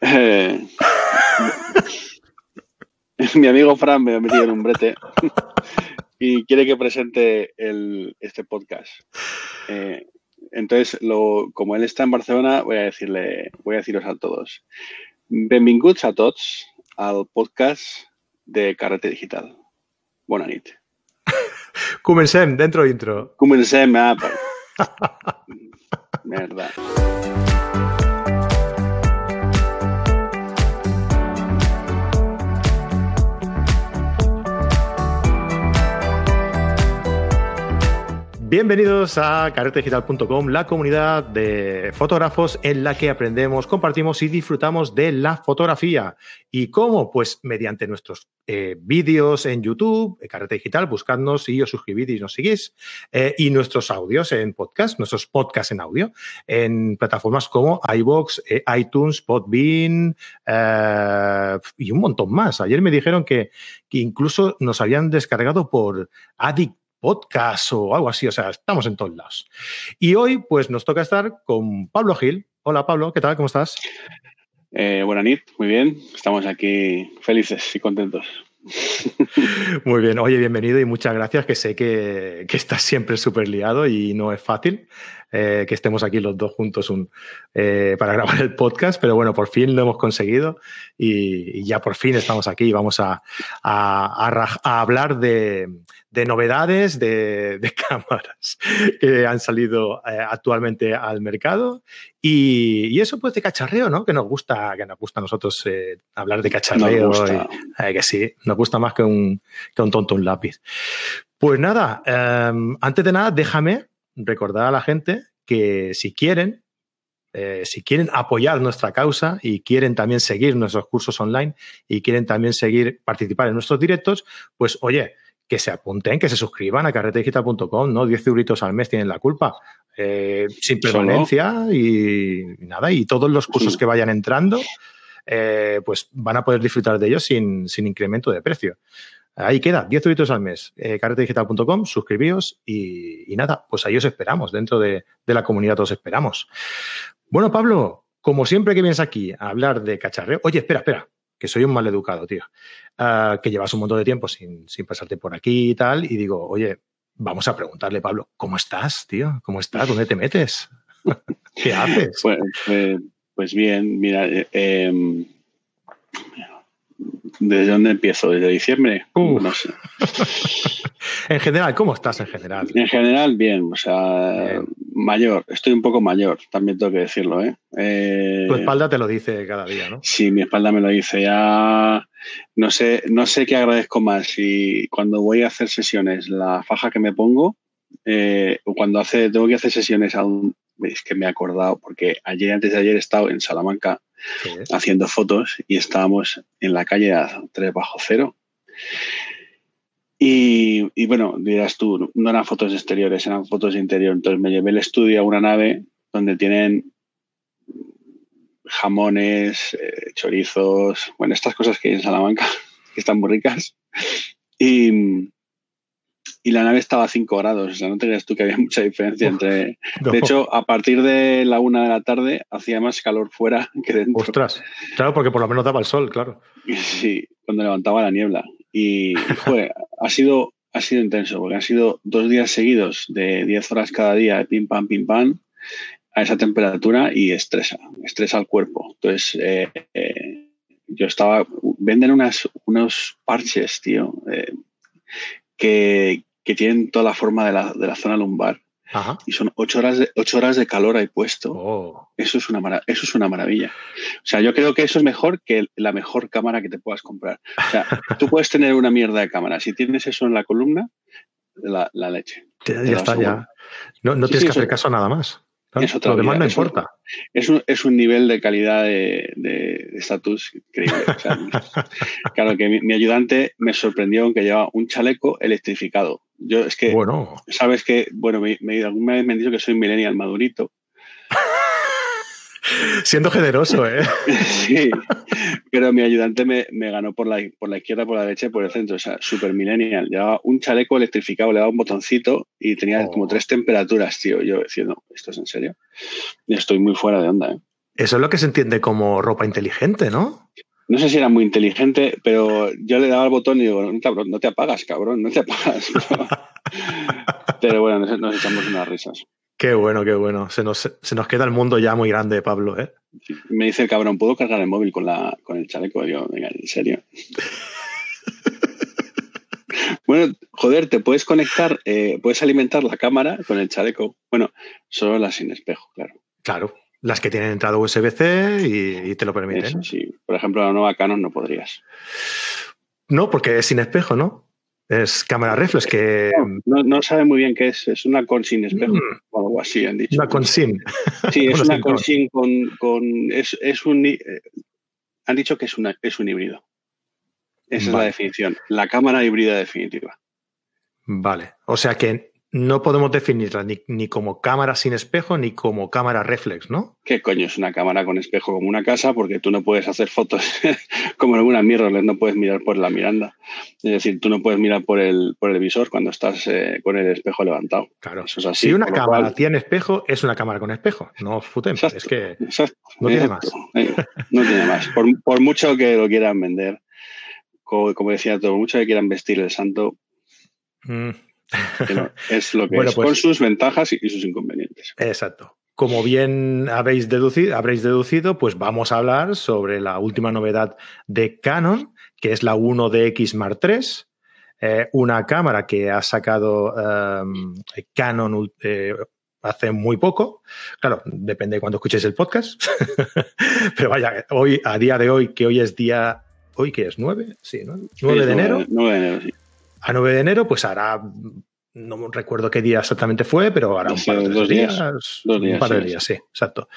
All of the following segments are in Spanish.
Eh, mi amigo Fran me ha metido en un brete y quiere que presente el, este podcast. Eh, entonces, lo, como él está en Barcelona, voy a decirle, voy a deciros a todos. Benvinguts a tots al podcast de Carrete Digital. Bona nit. Comencem, dentro intro. Comencem, ah, Merda. Bienvenidos a carretedigital.com, la comunidad de fotógrafos en la que aprendemos, compartimos y disfrutamos de la fotografía. ¿Y cómo? Pues mediante nuestros eh, vídeos en YouTube, Carrete Digital, buscadnos y os suscribís y nos seguís, eh, y nuestros audios en podcast, nuestros podcasts en audio, en plataformas como eh, iTunes, Podbean y un montón más. Ayer me dijeron que, que incluso nos habían descargado por Addict podcast o algo así. O sea, estamos en todos lados. Y hoy, pues nos toca estar con Pablo Gil. Hola, Pablo, ¿qué tal? ¿Cómo estás? Eh, buena nit, muy bien. Estamos aquí felices y contentos. Muy bien, oye, bienvenido y muchas gracias, que sé que, que estás siempre súper liado y no es fácil eh, que estemos aquí los dos juntos un, eh, para grabar el podcast, pero bueno, por fin lo hemos conseguido y, y ya por fin estamos aquí y vamos a, a, a hablar de, de novedades de, de, cámaras que han salido eh, actualmente al mercado y, y, eso pues de cacharreo, ¿no? Que nos gusta, que nos gusta a nosotros hablar de cacharreo, y, que sí, nos gusta más que un, que un tonto un lápiz. Pues nada, um, antes de nada, déjame recordar a la gente que si quieren, eh, si quieren apoyar nuestra causa y quieren también seguir nuestros cursos online y quieren también seguir participar en nuestros directos, pues oye, que se apunten, que se suscriban a carretedigital.com, ¿no? 10 euritos al mes tienen la culpa. Eh, sin permanencia y, nada, y todos los cursos sí. que vayan entrando, eh, pues van a poder disfrutar de ellos sin, sin incremento de precio. Ahí queda, 10 euritos al mes. Eh, carretedigital.com, suscribíos y, nada, pues ahí os esperamos. Dentro de, la comunidad os esperamos. Bueno, Pablo, como siempre que vienes aquí a hablar de cacharreo. Oye, espera, espera, que soy un mal educado, tío. Uh, que llevas un montón de tiempo sin, sin pasarte por aquí y tal. Y digo, oye, vamos a preguntarle, Pablo, ¿cómo estás, tío? ¿Cómo estás? ¿Dónde te metes? ¿Qué haces? Pues, pues, pues bien, mira, eh, ¿desde dónde empiezo? ¿Desde diciembre? Uh. No sé. en general, ¿cómo estás en general? En general, bien, o sea, bien. mayor, estoy un poco mayor, también tengo que decirlo, ¿eh? eh tu espalda te lo dice cada día, ¿no? Sí, mi espalda me lo dice, ya no sé, no sé qué agradezco más, si cuando voy a hacer sesiones, la faja que me pongo, eh, o cuando hace, tengo que hacer sesiones es que me he acordado, porque ayer, antes de ayer he estado en Salamanca haciendo fotos y estábamos en la calle a 3 bajo cero. Y, y, bueno, dirás tú, no eran fotos exteriores, eran fotos de interior. Entonces me llevé el estudio a una nave donde tienen jamones, eh, chorizos, bueno, estas cosas que hay en Salamanca, que están muy ricas. Y, y la nave estaba a 5 grados, o sea, no te creas tú que había mucha diferencia entre... No. De hecho, a partir de la una de la tarde hacía más calor fuera que dentro. Ostras, claro, porque por lo menos daba el sol, claro. Sí, cuando levantaba la niebla. Y, joder, ha sido, ha sido intenso, porque han sido dos días seguidos de 10 horas cada día, de pim, pam, pim, pam, a esa temperatura y estresa, estresa al cuerpo. Entonces, eh, eh, yo estaba... Venden unas, unos parches, tío, eh, que, que tienen toda la forma de la, de la zona lumbar. Ajá. Y son ocho horas, de, ocho horas de calor ahí puesto. Oh. Eso, es una eso es una maravilla. O sea, yo creo que eso es mejor que la mejor cámara que te puedas comprar. O sea, tú puedes tener una mierda de cámara. Si tienes eso en la columna, la, la leche. Ya, ya está, ya. No, no sí, tienes sí, que hacer caso a nada más. ¿no? Es Lo demás no es importa. Un, es, un, es un nivel de calidad de estatus increíble. O sea, claro que mi, mi, ayudante me sorprendió que llevaba un chaleco electrificado. Yo es que, bueno. sabes que, bueno, me, me, alguna vez me han dicho que soy millennial madurito. Siendo generoso, ¿eh? sí, pero mi ayudante me, me, ganó por la, por la izquierda, por la derecha y por el centro, o sea, super millennial. Llevaba un chaleco electrificado, le daba un botoncito y tenía oh. como tres temperaturas, tío. Yo diciendo, ¿esto es en serio? Estoy muy fuera de onda, ¿eh? Eso es lo que se entiende como ropa inteligente, ¿no? No sé si era muy inteligente, pero yo le daba el botón y digo, no te, apagas, cabrón, no te apagas. pero bueno, nos, echamos unas risas. Qué bueno, qué bueno. Se nos, queda el mundo ya muy grande, Pablo, ¿eh? Me dice el cabrón, ¿puedo cargar el móvil con, la, con el chaleco? Yo, venga, en serio. bueno, joder, te puedes conectar, eh, puedes alimentar la cámara con el chaleco. Bueno, solo la sin espejo, claro. Claro, las que tienen entrada USB-C y, te lo permiten. sí. Por ejemplo, la nueva Canon no podrías. No, porque es sin espejo, ¿no? Es cámara reflex que... No, sabe muy bien qué es. Es una con sin espejo mm. o algo así, han dicho. Una con sin. Sí, es una con sin con... es, un... Eh, han dicho que es, una, es un híbrido. Esa es la definición. La cámara híbrida definitiva. Vale. O sea que no podemos definirla ni, como cámara sin espejo ni como cámara reflex, ¿no? ¿Qué coño es una cámara con espejo como una casa? Porque tú no puedes hacer fotos como en una mirrorless, no puedes mirar por la miranda. Es decir, tú no puedes mirar por el, por el visor cuando estás eh, con el espejo levantado. Claro. Eso es así, si una cámara tiene espejo, es una cámara con espejo. No futemos. es que no tiene más. Eh, no tiene más. Por, mucho que lo quieran vender, como, decía, todo mucho que quieran vestir el santo. Mm es lo que es, con pues sus ventajas y sus inconvenientes. Exacto. Como bien habéis deducido, habréis deducido, pues vamos a hablar sobre la última novedad de Canon, que es la 1DX Mark III, eh, una cámara que ha sacado em, Canon eh, hace muy poco. Claro, depende de cuando escuchéis el podcast. Pero vaya, hoy, a día de hoy, que hoy es día. ¿Hoy que es? ¿9? Sí, ¿no? 9 de enero. 9 de enero, sí a 9 de enero, pues hará, no recuerdo qué día exactamente fue, pero hará un par de días, Un par de días, sí, exacto.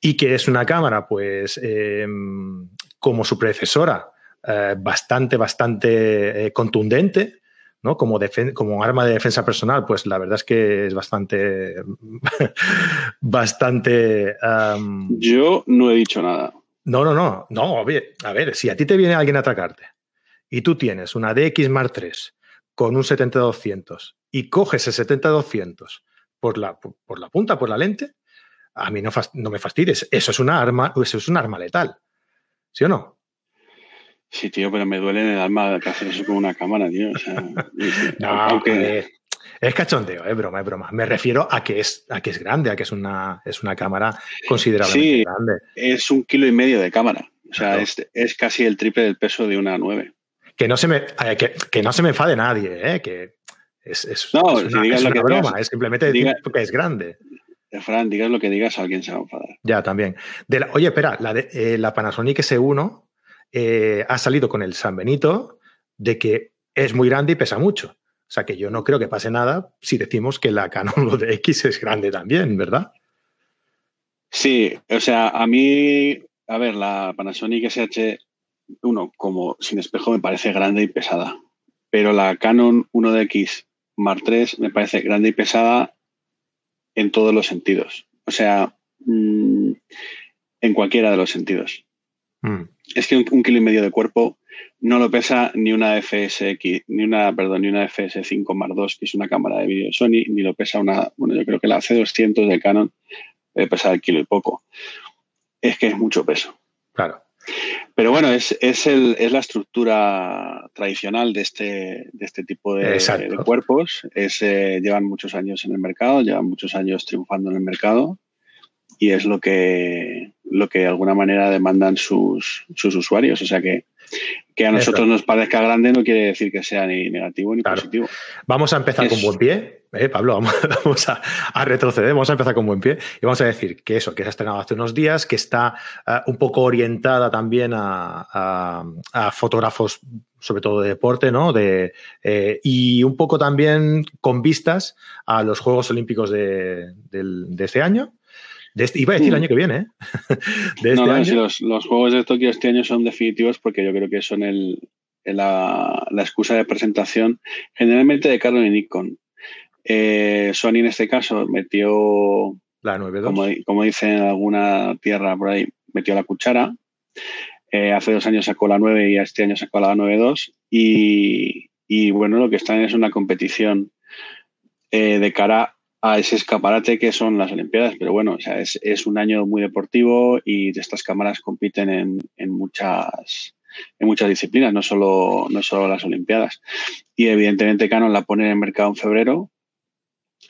Y que es una cámara, pues, em, como su predecesora, eh, bastante, bastante eh, contundente. ¿no? Como, como arma de defensa personal, pues la verdad es que es bastante. bastante. Yo no he dicho nada. No, no, no. No, a ver, a ver, si a ti te viene alguien a atacarte y tú tienes una DX Mark III con un 70-200 y coges el 70-200 por la, por, la punta, por la lente, a mí no, no me fastidies. Eso es una arma, eso es un arma letal. ¿Sí o no? Sí, tío, pero me duele en el alma hacer eso con una cámara, tío. no, es cachondeo, es broma, es broma. Me refiero a que es, a que es grande, a que es una, es una cámara considerablemente sí, grande. Es un kilo y medio de cámara. O sea, es, es, casi el triple del peso de una 9 que no se me, eh, que, no se me enfade nadie, ¿eh? que es, es, no, es una, broma, es simplemente decir que es grande. Eh, Fran, digas lo que digas, alguien se va a enfadar. Ya, también. oye, espera, la, de, la Panasonic S1 ha salido con el San Benito de que es muy grande y pesa mucho. O sea que yo no creo que pase nada si decimos que la Canon de X es grande también, ¿verdad? Sí, o sea, a mí, a ver, la Panasonic SH uno, como sin espejo me parece grande y pesada, pero la Canon 1DX Mark III me parece grande y pesada en todos los sentidos. O sea, mm, en cualquiera de los sentidos. Mm. Es que un, kilo y medio de cuerpo no lo pesa ni una FSX, ni una, perdón, ni una FS5 Mark II, que es una cámara de vídeo Sony, ni lo pesa una, bueno, yo creo que la C200 de Canon debe pesar el kilo y poco. Es que es mucho peso. Claro. Pero bueno, es, es, el, es la estructura tradicional de este, de este tipo de, cuerpos. Es, eh, llevan muchos años en el mercado, llevan muchos años triunfando en el mercado y es lo que, lo que de alguna manera demandan sus, sus usuarios. O sea que que a nosotros nos parezca grande no quiere decir que sea ni negativo ni positivo. Vamos a empezar con buen pie, ¿eh, Pablo, vamos, a, retroceder, vamos a empezar con buen pie y vamos a decir que eso, que se ha estrenado hace unos días, que está eh, un poco orientada también a, fotógrafos, sobre todo de deporte, ¿no? De, eh, y un poco también con vistas a los Juegos Olímpicos de, de este año. Este, iba a decir el mm. año que viene, ¿eh? de este no, los, Juegos de Tokio este año son definitivos porque yo creo que son el, la, excusa de presentación generalmente de Canon y Nikon. Eh, Sony en este caso metió, la 9.2. Como, como dicen en alguna tierra por ahí, metió la cuchara. Eh, hace dos años sacó la 9 y este año sacó la 9.2. Y, y bueno, lo que están es una competición de cara a ese escaparate que son las Olimpiadas, pero bueno, o sea, es, es un año muy deportivo y estas cámaras compiten en, en, muchas en muchas disciplinas, no solo, no solo las Olimpiadas. Y evidentemente Canon la pone en el mercado en febrero,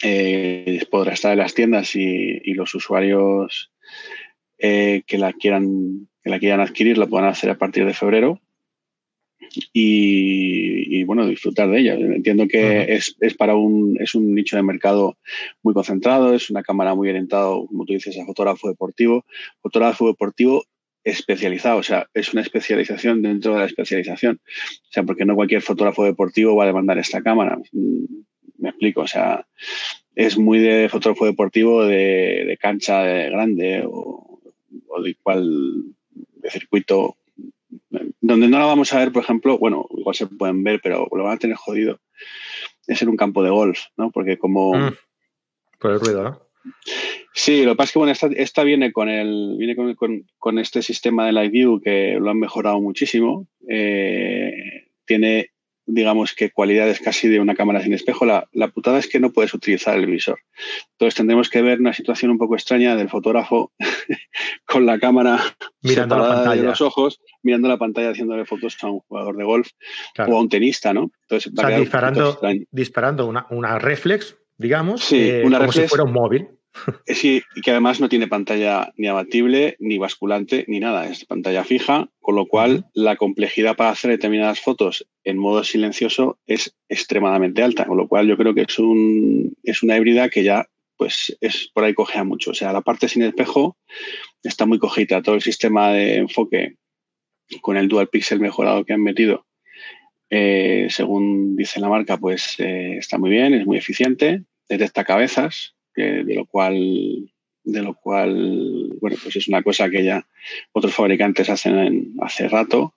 eh, podrá estar en las tiendas y, y los usuarios eh, que la quieran que la quieran adquirir lo puedan hacer a partir de febrero y, bueno, disfrutar de ella. Entiendo que es, es, para un, es un nicho de mercado muy concentrado, es una cámara muy orientado, como tú dices, a fotógrafo deportivo, fotógrafo deportivo especializado, o sea, es una especialización dentro de la especialización. O sea, porque no cualquier fotógrafo deportivo va a demandar esta cámara. Me explico, o sea, es muy de fotógrafo deportivo de, de cancha de grande o, o de igual de circuito donde no la vamos a ver, por ejemplo, bueno, igual se pueden ver, pero lo van a tener jodido, es en un campo de golf, ¿no? Porque como... Mm, por el ruido, ¿no? Sí, lo que pasa es que bueno, esta, esta viene con el viene con, con, con, este sistema de Live View que lo han mejorado muchísimo. Eh, tiene digamos que cualidades casi de una cámara sin espejo. La, la, putada es que no puedes utilizar el visor. Entonces tendremos que ver una situación un poco extraña del fotógrafo con la cámara mirando la pantalla. de los ojos, mirando la pantalla haciéndole fotos a un jugador de golf claro. o a un tenista, ¿no? Entonces, o sea, disparando, disparando una, una reflex, digamos, sí, eh, una como reflex, si fuera un móvil. Sí, y que además no tiene pantalla ni abatible, ni basculante, ni nada. Es pantalla fija, con lo cual la complejidad para hacer determinadas fotos en modo silencioso es extremadamente alta. Con lo cual yo creo que es, un, es una híbrida que ya pues es por ahí cojea mucho. O sea, la parte sin espejo está muy cojita. Todo el sistema de enfoque con el dual pixel mejorado que han metido, eh, según dice la marca, pues eh, está muy bien, es muy eficiente, detecta cabezas, que, de lo cual de lo cual bueno pues es una cosa que ya otros fabricantes hacen en, hace rato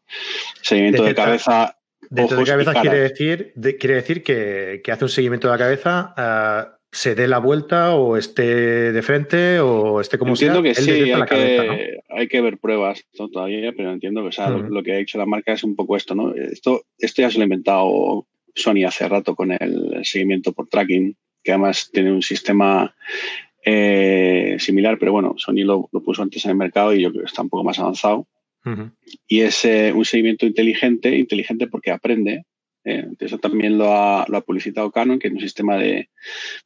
seguimiento de cabeza Dentro de cabeza quiere decir, de, quiere decir que, que, hace un seguimiento de la cabeza, uh, se dé la vuelta o esté de frente o esté como entiendo sea. que sí, hay, cabeza, que, ¿no? hay que ver pruebas ¿no? todavía, pero entiendo que o sea, uh -huh. lo, lo, que ha hecho la marca es un poco esto, ¿no? Esto, esto ya se lo ha inventado Sony hace rato con el seguimiento por tracking que además tiene un sistema eh, similar, pero bueno, Sony lo, lo, puso antes en el mercado y yo creo que está un poco más avanzado. Uh -huh. Y es eh, un seguimiento inteligente, inteligente porque aprende. Eh, eso también lo ha, lo ha, publicitado Canon, que es un sistema de,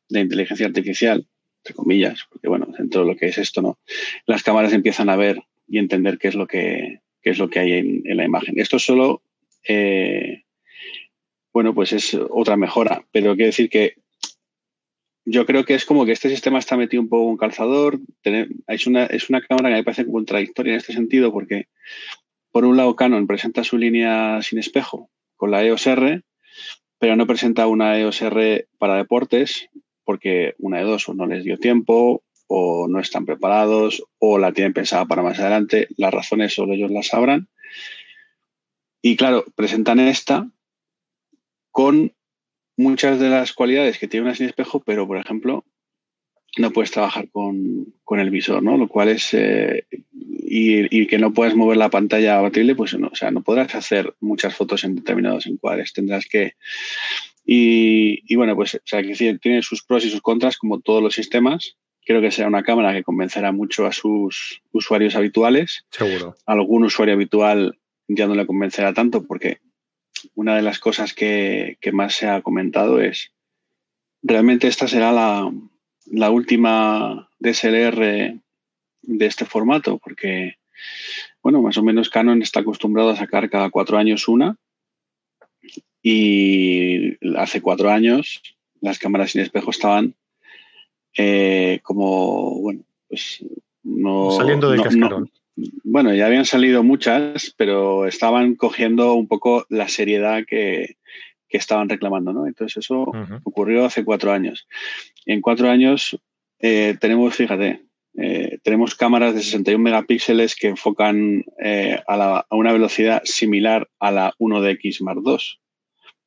de, inteligencia artificial, entre comillas, porque bueno, dentro de lo que es esto, ¿no? Las cámaras empiezan a ver y entender qué es lo que, qué es lo que hay en, en la imagen. Esto solo, eh, bueno, pues es otra mejora, pero quiere decir que yo creo que es como que este sistema está metido un poco en calzador. Es una, es una cámara que me parece contradictoria en este sentido porque, por un lado, Canon presenta su línea sin espejo con la EOS R, pero no presenta una EOS R para deportes porque una de dos o no les dio tiempo o no están preparados o la tienen pensada para más adelante. Las razones solo ellos las sabrán. Y claro, presentan esta con muchas de las cualidades que tiene una sin espejo, pero por ejemplo, no puedes trabajar con, con el visor, ¿no? Lo cual es. Eh, y, y, que no puedes mover la pantalla abatible, pues no, o sea, no podrás hacer muchas fotos en determinados encuadres. Tendrás que. Y, y bueno, pues, o sea, que tiene sus pros y sus contras, como todos los sistemas. Creo que será una cámara que convencerá mucho a sus usuarios habituales. Seguro. Algún usuario habitual ya no le convencerá tanto porque una de las cosas que, que, más se ha comentado es, realmente esta será la, la, última DSLR de este formato, porque, bueno, más o menos Canon está acostumbrado a sacar cada cuatro años una y hace cuatro años las cámaras sin espejo estaban eh, como, bueno, pues no... Saliendo del no, cascarón. No, bueno, ya habían salido muchas, pero estaban cogiendo un poco la seriedad que, que estaban reclamando, ¿no? Entonces eso uh -huh. ocurrió hace cuatro años. En cuatro años eh, tenemos, fíjate, eh, tenemos cámaras de 61 megapíxeles que enfocan eh, a, la, a, una velocidad similar a la 1DX Mark II.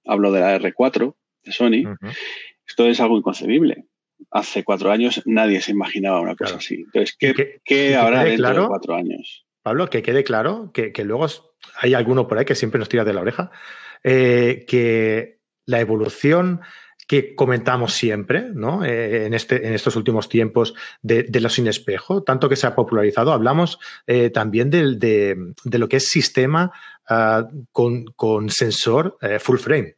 Hablo de la R4 de Sony. Uh -huh. Esto es algo inconcebible hace cuatro años nadie se imaginaba una cosa claro. así. Entonces, ¿qué, que, ¿qué habrá dentro claro, de cuatro años? Pablo, que quede claro que, que, luego hay alguno por ahí que siempre nos tira de la oreja, eh, que la evolución que comentamos siempre, ¿no? Eh, en, este, en estos últimos tiempos de, de, lo sin espejo, tanto que se ha popularizado. Hablamos eh, también de, de, de, lo que es sistema uh, con, con, sensor uh, full frame.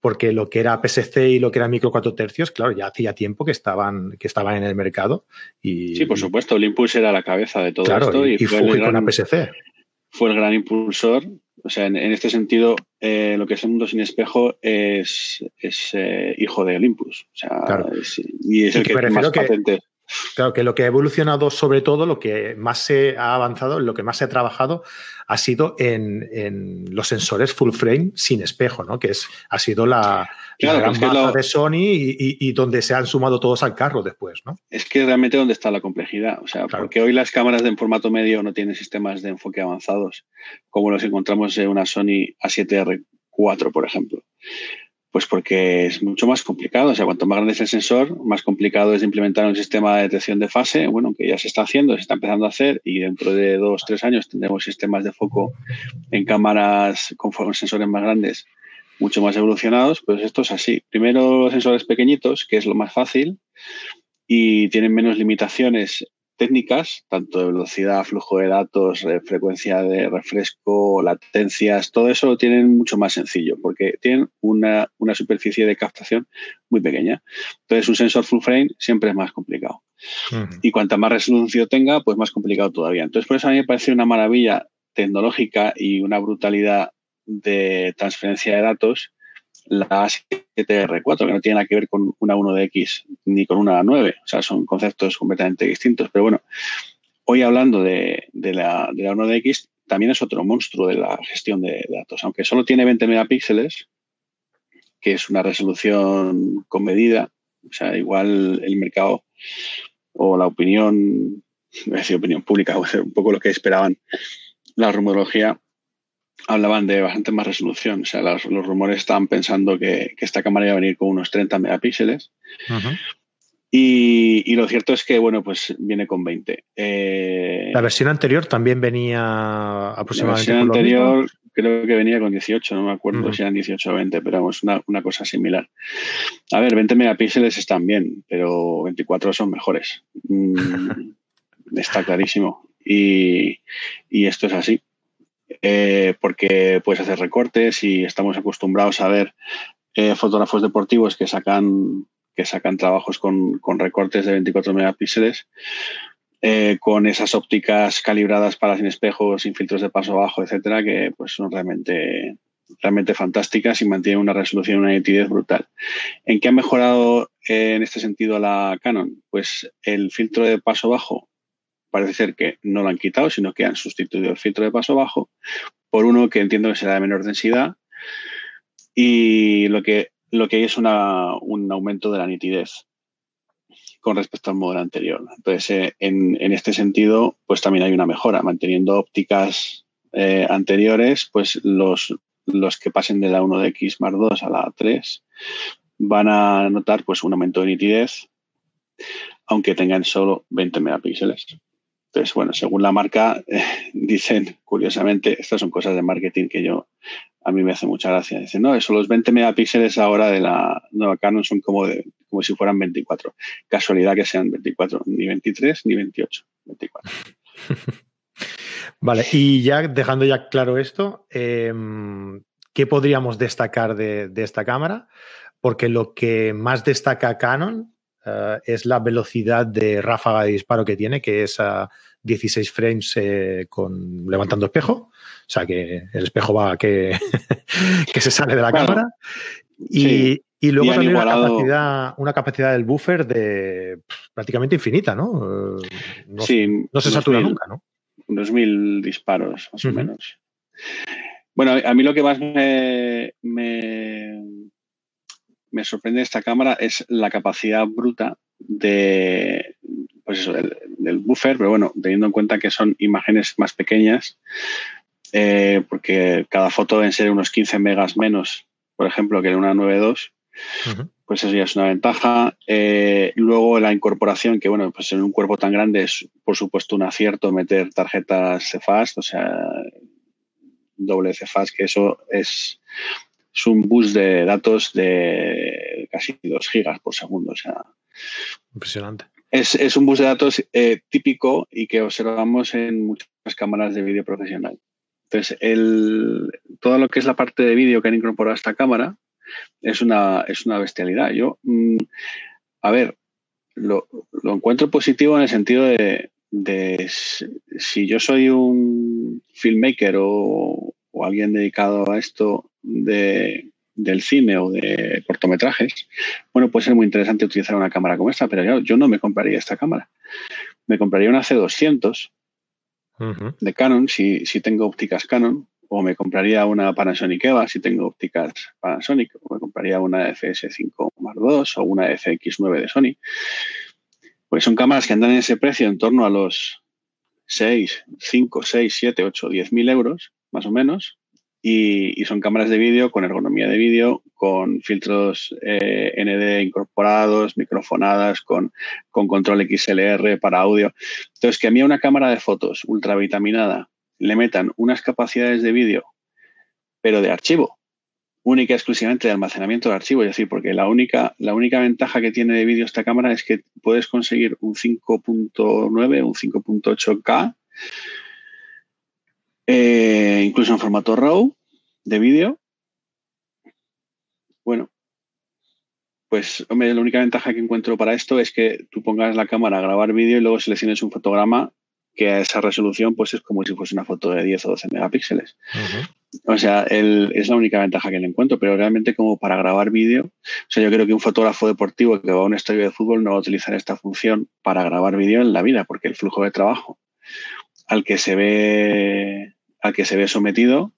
Porque lo que era PSC y lo que era micro 4 tercios, claro, ya hacía tiempo que estaban, que estaban en el mercado. Y, sí, por supuesto, el Impulse era la cabeza de todo claro, esto. Y, y fue, fue con APS-C. Fue el gran impulsor o sea, en, en este sentido, eh, lo que es el mundo sin espejo es, es eh, hijo de Olympus. O sea, claro. es, y es el y que, más que, patente. Claro, que lo que ha evolucionado sobre todo, lo que más se ha avanzado, lo que más se ha trabajado, ha sido en, en los sensores full frame sin espejo, ¿no? Que es, ha sido la, claro, la gran que baza lo- de Sony y, y- y donde se han sumado todos al carro después, ¿no? Es que realmente donde está la complejidad. O sea, Claro. porque hoy las cámaras de en formato medio no tienen sistemas de enfoque avanzados, como los encontramos en una Sony A7R4, por ejemplo. Pues porque es mucho más complicado. O sea, cuanto más grande es el sensor, más complicado es implementar un sistema de detección de fase, bueno, que ya se está haciendo, se está empezando a hacer, y dentro de dos, tres años tendremos sistemas de foco en cámaras con sensores más grandes, mucho más evolucionados. Pues esto es así. Primero sensores pequeñitos, que es lo más fácil, y tienen menos limitaciones técnicas, tanto de velocidad, flujo de datos, eh, frecuencia de refresco, latencias, todo eso lo tienen mucho más sencillo porque tienen una, una superficie de captación muy pequeña. Entonces, un sensor full frame siempre es más complicado. Y cuanta más resolución tenga, pues más complicado todavía. Entonces, por eso a mí me parece una maravilla tecnológica y una brutalidad de transferencia de datos la A7R4, que no tiene nada que ver con una 1DX ni con una 9. O sea, son conceptos completamente distintos. Pero bueno, hoy hablando de, la, de la 1DX, también es otro monstruo de la gestión de, datos. Aunque solo tiene 20 megapíxeles, que es una resolución con medida, o sea, igual el mercado o la opinión, a decir opinión pública, un poco lo que esperaban la rumorología, hablaban de bastante más resolución. O sea, los, los rumores estaban pensando que, que, esta cámara iba a venir con unos 30 megapíxeles. Uh -huh. y, y, lo cierto es que, bueno, pues viene con 20. Eh, la versión anterior también venía aproximadamente. La versión anterior creo que venía con 18, no me acuerdo uh -huh. si eran 18 o 20, pero vamos, una, una cosa similar. A ver, 20 megapíxeles están bien, pero 24 son mejores. Mm, está clarísimo. Y, y, esto es así. Eh, porque puedes hacer recortes y estamos acostumbrados a ver eh, fotógrafos deportivos que sacan, que sacan trabajos con, con recortes de 24 megapíxeles, eh, con esas ópticas calibradas para sin espejos, sin filtros de paso bajo, etcétera, que pues son realmente, realmente fantásticas y mantienen una resolución una nitidez brutal. ¿En qué ha mejorado eh, en este sentido la Canon? Pues el filtro de paso bajo parece ser que no lo han quitado, sino que han sustituido el filtro de paso bajo por uno que entiendo que será de menor densidad y lo que, lo que hay es una, un aumento de la nitidez con respecto al modelo anterior. Entonces, eh, en, en, este sentido, pues también hay una mejora. Manteniendo ópticas eh, anteriores, pues los, los que pasen de la 1DX más 2 a la 3 van a notar pues un aumento de nitidez, aunque tengan solo 20 megapíxeles. Entonces, bueno, según la marca, dicen, curiosamente, estas son cosas de marketing que yo, a mí me hace mucha gracia. Dicen, no, eso los 20 megapíxeles ahora de la nueva Canon son como, de, como si fueran 24. Casualidad que sean 24, ni 23 ni 28, 24. vale, y ya dejando ya claro esto, eh, ¿qué podríamos destacar de, de, esta cámara? Porque lo que más destaca Canon Uh, es la velocidad de ráfaga de disparo que tiene, que es a 16 frames eh, con levantando espejo. O sea que el espejo va que, que se sale de la bueno, cámara. Y, sí. y luego y también una capacidad, una capacidad del buffer de prácticamente infinita, ¿no? Uh, no, sí, no se satura 2000, nunca, ¿no? 2000 disparos, más uh -huh. o menos. Bueno, a mí lo que más me, me me sorprende de esta cámara es la capacidad bruta de, pues eso, del, del, buffer, pero bueno, teniendo en cuenta que son imágenes más pequeñas, eh, porque cada foto deben ser unos 15 megas menos, por ejemplo, que en una 9.2, uh -huh. pues eso ya es una ventaja. Eh, luego la incorporación, que bueno, pues en un cuerpo tan grande es por supuesto un acierto meter tarjetas CFAST, o sea, doble CFAST, que eso es es un bus de datos de casi 2 gigas por segundo. O sea, impresionante. Es, un bus de datos eh, típico y que observamos en muchas cámaras de vídeo profesional. Entonces, el, todo lo que es la parte de vídeo que han incorporado a esta cámara es una, es una bestialidad. Yo, mm, a ver, lo, encuentro positivo en el sentido de, si yo soy un filmmaker o, alguien dedicado a esto de, del cine o de cortometrajes, bueno, puede ser muy interesante utilizar una cámara como esta, pero yo, yo no me compraría esta cámara. Me compraría una C200 de Canon si, si tengo ópticas Canon, o me compraría una Panasonic EVA si tengo ópticas Panasonic, o me compraría una FS5 Mark II o una FX9 de Sony. Pues son cámaras que andan en ese precio en torno a los 6, 5, 6, 7, 8, 10 mil euros, más o menos, y, son cámaras de vídeo con ergonomía de vídeo, con filtros eh, ND incorporados, microfonadas, con, con, control XLR para audio. Entonces, que a mí una cámara de fotos ultravitaminada le metan unas capacidades de vídeo, pero de archivo, única y exclusivamente de almacenamiento de archivo, es decir, porque la única, la única ventaja que tiene de vídeo esta cámara es que puedes conseguir un 5.9, un 5.8K eh, incluso en formato RAW de vídeo. Bueno, pues hombre, la única ventaja que encuentro para esto es que tú pongas la cámara a grabar vídeo y luego selecciones un fotograma que a esa resolución pues es como si fuese una foto de 10 o 12 megapíxeles. O sea, es la única ventaja que le encuentro, pero realmente como para grabar vídeo, o sea, yo creo que un fotógrafo deportivo que va a un estadio de fútbol no va a utilizar esta función para grabar vídeo en la vida, porque el flujo de trabajo al que se ve al que se ve sometido,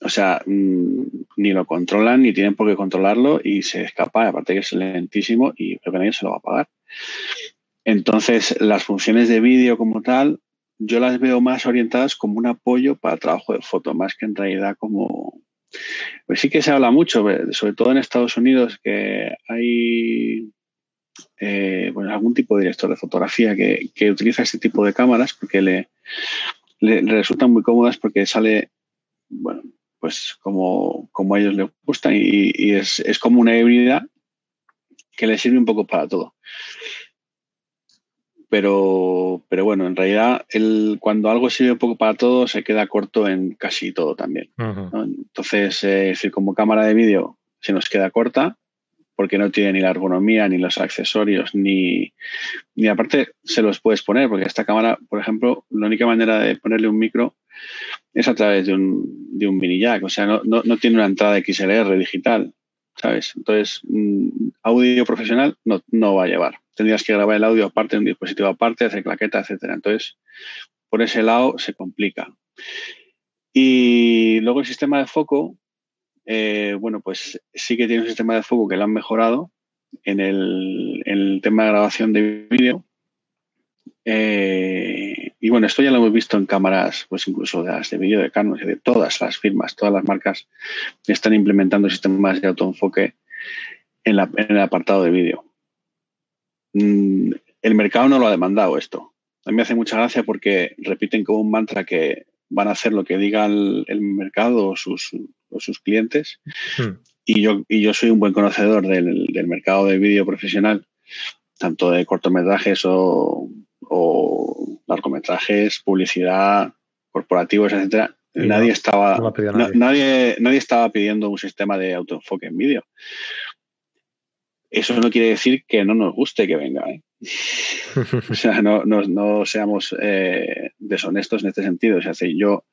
o sea, mm, ni lo controlan ni tienen por qué controlarlo y se escapa, aparte que es lentísimo y creo que nadie se lo va a pagar. Entonces, las funciones de vídeo como tal, yo las veo más orientadas como un apoyo para el trabajo de foto, más que en realidad como... Pues sí que se habla mucho, eh, sobre todo en Estados Unidos, que hay eh, bueno, algún tipo de director de fotografía que, que utiliza este tipo de cámaras porque le, le, resultan muy cómodas porque sale, bueno, pues como, como a ellos les gusta y, es, como una híbrida que le sirve un poco para todo. Pero, pero bueno, en realidad el, cuando algo sirve un poco para todo se queda corto en casi todo también. Entonces, eh, es decir, como cámara de vídeo se nos queda corta, porque no tiene ni la ergonomía, ni los accesorios, ni, ni aparte se los puedes poner, porque esta cámara, por ejemplo, la única manera de ponerle un micro es a través de un, de un mini jack, o sea, no, no, tiene una entrada XLR digital, ¿sabes? Entonces, mm, audio profesional no, no va a llevar. Tendrías que grabar el audio aparte, un dispositivo aparte, hacer claqueta, etcétera. Entonces, por ese lado se complica. Y luego el sistema de foco, eh, bueno, pues sí que tiene un sistema de foco que lo han mejorado en el, tema de grabación de vídeo. Eh, y bueno, esto ya lo hemos visto en cámaras, pues incluso de las de vídeo de Canon, de todas las firmas, todas las marcas están implementando sistemas de autoenfoque en, en el apartado de vídeo. Mm, el mercado no lo ha demandado esto. A mí me hace mucha gracia porque repiten como un mantra que van a hacer lo que diga el, mercado o sus, sus clientes. Hmm. Y, yo, y yo soy un buen conocedor del, mercado de vídeo profesional, tanto de cortometrajes o, largometrajes, publicidad, corporativos, etcétera. nadie estaba nadie. nadie. estaba pidiendo un sistema de autoenfoque en vídeo. Eso no quiere decir que no nos guste que venga. ¿eh? o sea, no, no, seamos eh, deshonestos en este sentido. O sea, yo,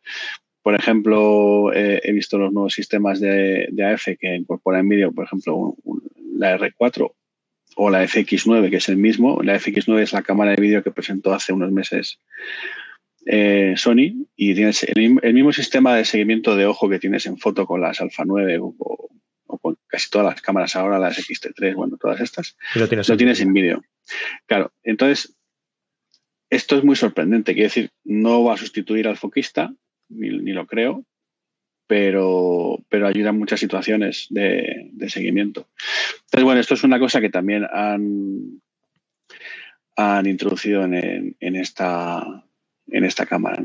por ejemplo, eh, he visto los nuevos sistemas de, AF que incorporan vídeo, por ejemplo, la R4 o la FX9, que es el mismo. La FX9 es la cámara de vídeo que presentó hace unos meses eh, Sony y tienes el, mismo sistema de seguimiento de ojo que tienes en foto con las Alpha 9 o, con casi todas las cámaras ahora, las XT3, bueno, todas estas. Lo tienes, lo tienes en vídeo. Claro, entonces, esto es muy sorprendente. Quiere decir, no va a sustituir al foquista, ni, lo creo, pero, pero ayuda en muchas situaciones de, seguimiento. Entonces, bueno, esto es una cosa que también han, han introducido en, esta, en esta cámara.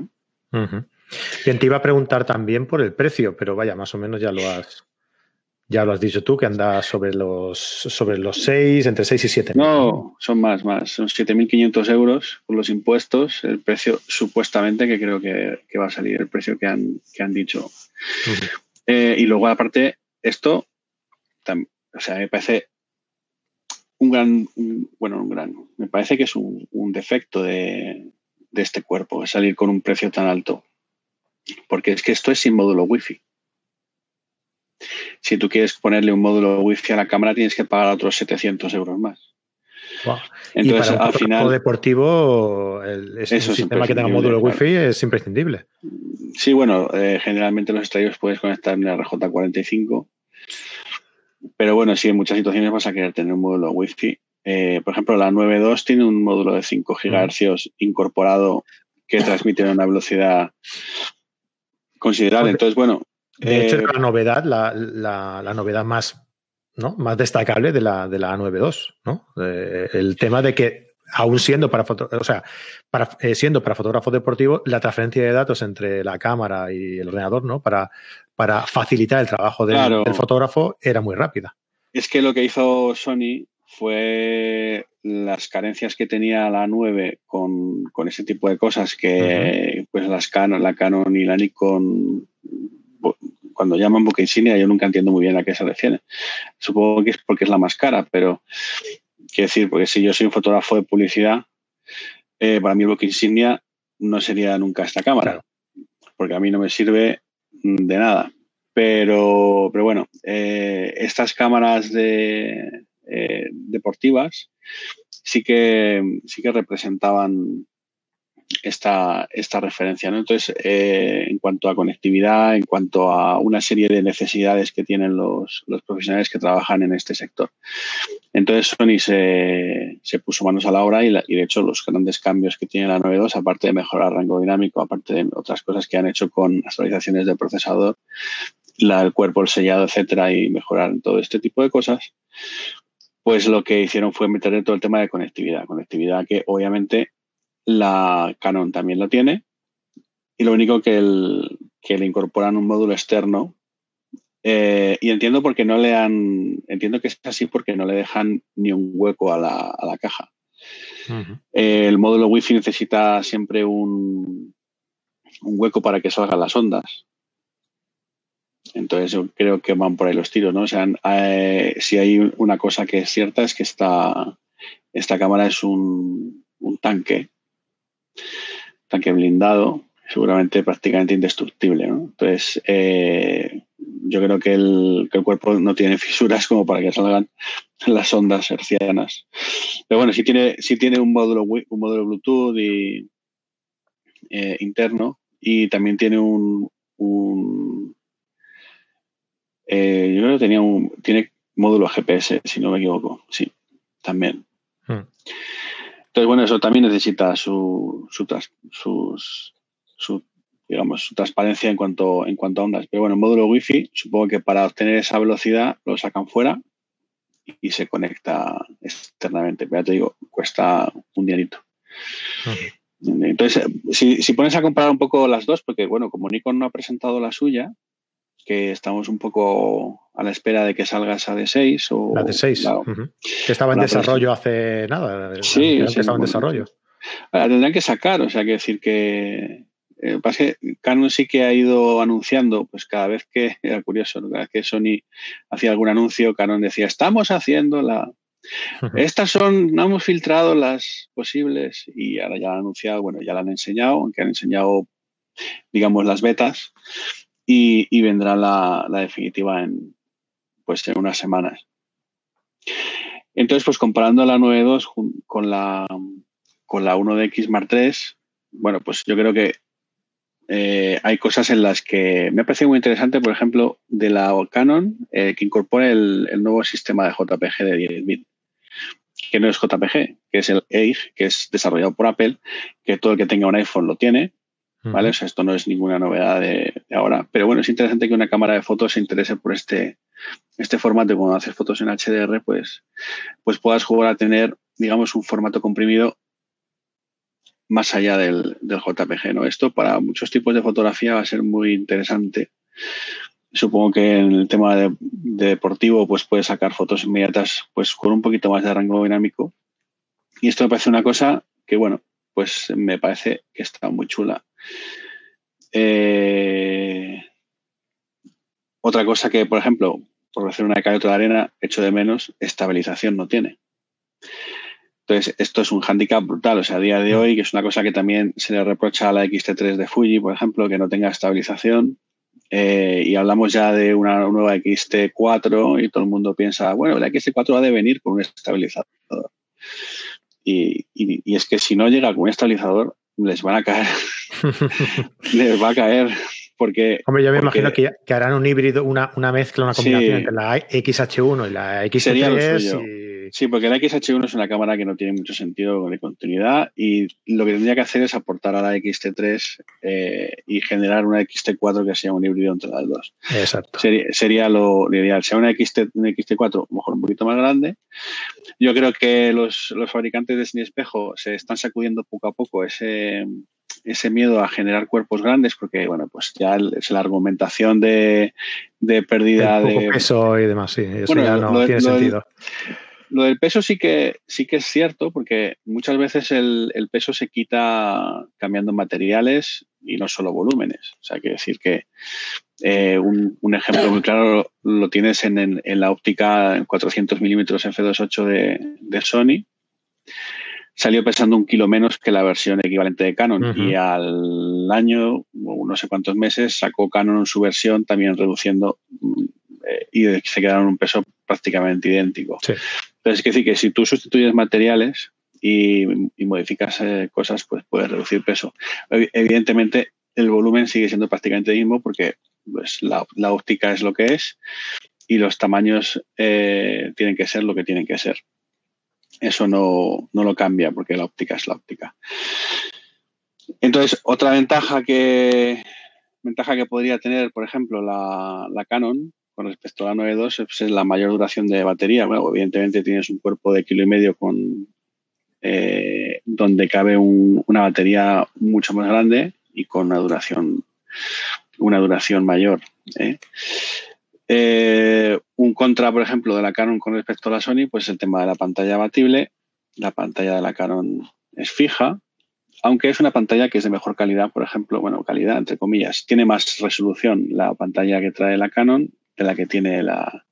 Bien, te iba a preguntar también por el precio, pero vaya, más o menos ya lo has, ya lo has dicho tú, que anda sobre los, sobre los 6, entre 6 y 7. No, son más, más. Son 7.500 euros por los impuestos. El precio, supuestamente, que creo que, va a salir, el precio que han, que han dicho. Eh, y luego, aparte, esto, o sea, me parece un gran, bueno, un gran, me parece que es un, defecto de, de este cuerpo, salir con un precio tan alto. Porque es que esto es sin módulo Wi-Fi si tú quieres ponerle un módulo Wi-Fi a la cámara, tienes que pagar otros 700 euros más. Entonces, al final. deportivo, el, sistema que tenga módulo Wi-Fi es imprescindible. Sí, bueno, eh, generalmente los estadios puedes conectar en RJ45. Pero bueno, sí, en muchas situaciones vas a querer tener un módulo Wi-Fi. Eh, por ejemplo, la 9.2 tiene un módulo de 5 GHz incorporado que transmite a una velocidad considerable. Entonces, bueno, de hecho, es eh, la novedad, la, la, novedad más, ¿no? más destacable de la, de la A92, ¿no? Eh, el tema de que, aún siendo para, o sea, para, eh, siendo para fotógrafo deportivo, la transferencia de datos entre la cámara y el ordenador, ¿no? Para, para facilitar el trabajo del, fotógrafo era muy rápida. Es que lo que hizo Sony fue las carencias que tenía la 9 con, con ese tipo de cosas que pues las Canon, la Canon y la Nikon cuando llaman boca insignia yo nunca entiendo muy bien a qué se refiere. Supongo que es porque es la más cara, pero quiero decir, porque si yo soy un fotógrafo de publicidad, eh, para mí el boca insignia no sería nunca esta cámara, porque a mí no me sirve de nada. Pero, pero bueno, eh, estas cámaras de, eh, deportivas sí que, sí que representaban esta, esta referencia. ¿no? Entonces, eh, en cuanto a conectividad, en cuanto a una serie de necesidades que tienen los, los profesionales que trabajan en este sector. Entonces, Sony se, se puso manos a la obra y, y, de hecho los grandes cambios que tiene la 9.2, aparte de mejorar rango dinámico, aparte de otras cosas que han hecho con actualizaciones del procesador, la, el cuerpo, el sellado, etcétera, y mejorar todo este tipo de cosas, pues lo que hicieron fue meter todo el tema de conectividad. Conectividad que obviamente la Canon también lo tiene. Y lo único que, le incorporan un módulo externo. Eh, y entiendo porque no le han. Entiendo que es así porque no le dejan ni un hueco a la, caja. el módulo Wi-Fi necesita siempre un, un hueco para que salgan las ondas. Entonces yo creo que van por ahí los tiros, ¿no? O sea, eh, si hay una cosa que es cierta es que esta, esta cámara es un, un tanque tanque blindado, seguramente prácticamente indestructible. Entonces, eh, yo creo que el, cuerpo no tiene fisuras como para que salgan las ondas hercianas. Pero bueno, si tiene, tiene un módulo un módulo Bluetooth eh, interno y también tiene un, eh, yo creo que tenía un tiene módulo GPS, si no me equivoco. Sí, también. Hmm. Entonces, bueno, eso también necesita su, su, digamos, su transparencia en cuanto, en cuanto a ondas. Pero bueno, el módulo Wi-Fi, supongo que para obtener esa velocidad lo sacan fuera y se conecta externamente. Pero ya te digo, cuesta un dinerito. Entonces, si, si, pones a comparar un poco las dos, porque bueno, como Nikon no ha presentado la suya, que estamos un poco a la espera de que salga esa de 6 o la de 6 que estaba en desarrollo hace nada sí, que estaba en desarrollo. La tendrán que sacar o sea que decir que eh, pasa Canon sí que ha ido anunciando pues cada vez que era curioso cada vez que Sony hacía algún anuncio Canon decía estamos haciendo la estas son no hemos filtrado las posibles y ahora ya han anunciado bueno ya la han enseñado aunque han enseñado digamos las betas y, vendrá la, definitiva en, pues, en unas semanas. Entonces, pues comparando la 9.2 con la, con la 1DX Mark III, bueno, pues yo creo que eh, hay cosas en las que me ha parecido muy interesante, por ejemplo, de la Canon, eh, que incorpora el, nuevo sistema de JPG de 10 bit, que no es JPG, que es el EIG, que es desarrollado por Apple, que todo el que tenga un iPhone lo tiene, ¿vale? O sea, esto no es ninguna novedad de, ahora. Pero bueno, es interesante que una cámara de fotos se interese por este, este formato. Cuando haces fotos en HDR, pues, pues puedas jugar a tener, digamos, un formato comprimido más allá del, JPG, ¿no? Esto para muchos tipos de fotografía va a ser muy interesante Supongo que en el tema de, deportivo pues puedes sacar fotos inmediatas pues con un poquito más de rango dinámico. Y esto me parece una cosa que, bueno, pues me parece que está muy chula. Eh, otra cosa que, por ejemplo, por hacer una otra de arena, hecho de menos, estabilización no tiene. Entonces, esto es un hándicap brutal. O sea, a día de hoy, que es una cosa que también se le reprocha a la XT3 de Fuji, por ejemplo, que no tenga estabilización. Eh, y hablamos ya de una nueva XT4 y todo el mundo piensa, bueno, la XT4 ha de venir con un estabilizador. Y, es que si no llega con un estabilizador, les van a caer. les va a caer. Porque, Hombre, yo me imagino que, harán un híbrido, una, mezcla, una combinación entre la XH1 y la XT3. Sí, porque la XH1 es una cámara que no tiene mucho sentido de continuidad y lo que tendría que hacer es aportar a la XT3 eh, y generar una XT4 que sea un híbrido entre las dos. Exacto. Sería, lo, ideal. Sea una, XT, una XT4 mejor un poquito más grande. Yo creo que los, fabricantes de cine espejo se están sacudiendo poco a poco ese ese miedo a generar cuerpos grandes, porque bueno, pues ya es la argumentación de, pérdida de peso y demás, sí, eso ya no tiene sentido. Lo del peso sí que, sí que es cierto, porque muchas veces el, peso se quita cambiando materiales y no solo volúmenes. O sea, que decir que eh, un, ejemplo muy claro lo, tienes en, la óptica en 400 milímetros f2.8 de, de, Sony. Salió pesando un kilo menos que la versión equivalente de Canon y al año, o no sé cuántos meses, sacó Canon su versión también reduciendo mm, eh, y se quedaron un peso prácticamente idéntico. Sí es decir que si tú sustituyes materiales y, modificas eh, cosas, pues puedes reducir peso. Evidentemente, el volumen sigue siendo prácticamente el mismo porque pues, la, óptica es lo que es y los tamaños eh, tienen que ser lo que tienen que ser. Eso no, lo cambia porque la óptica es la óptica. Entonces, otra ventaja que, ventaja que podría tener, por ejemplo, la Canon con respecto a la 9.2 es la mayor duración de batería. Bueno, evidentemente tienes un cuerpo de kilo y medio con eh, donde cabe una batería mucho más grande y con una duración una duración mayor. ¿eh? Eh, un contra, por ejemplo, de la Canon con respecto a la Sony, pues el tema de la pantalla abatible. La pantalla de la Canon es fija, aunque es una pantalla que es de mejor calidad, por ejemplo, bueno, calidad entre comillas, tiene más resolución la pantalla que trae la Canon de la que tiene la,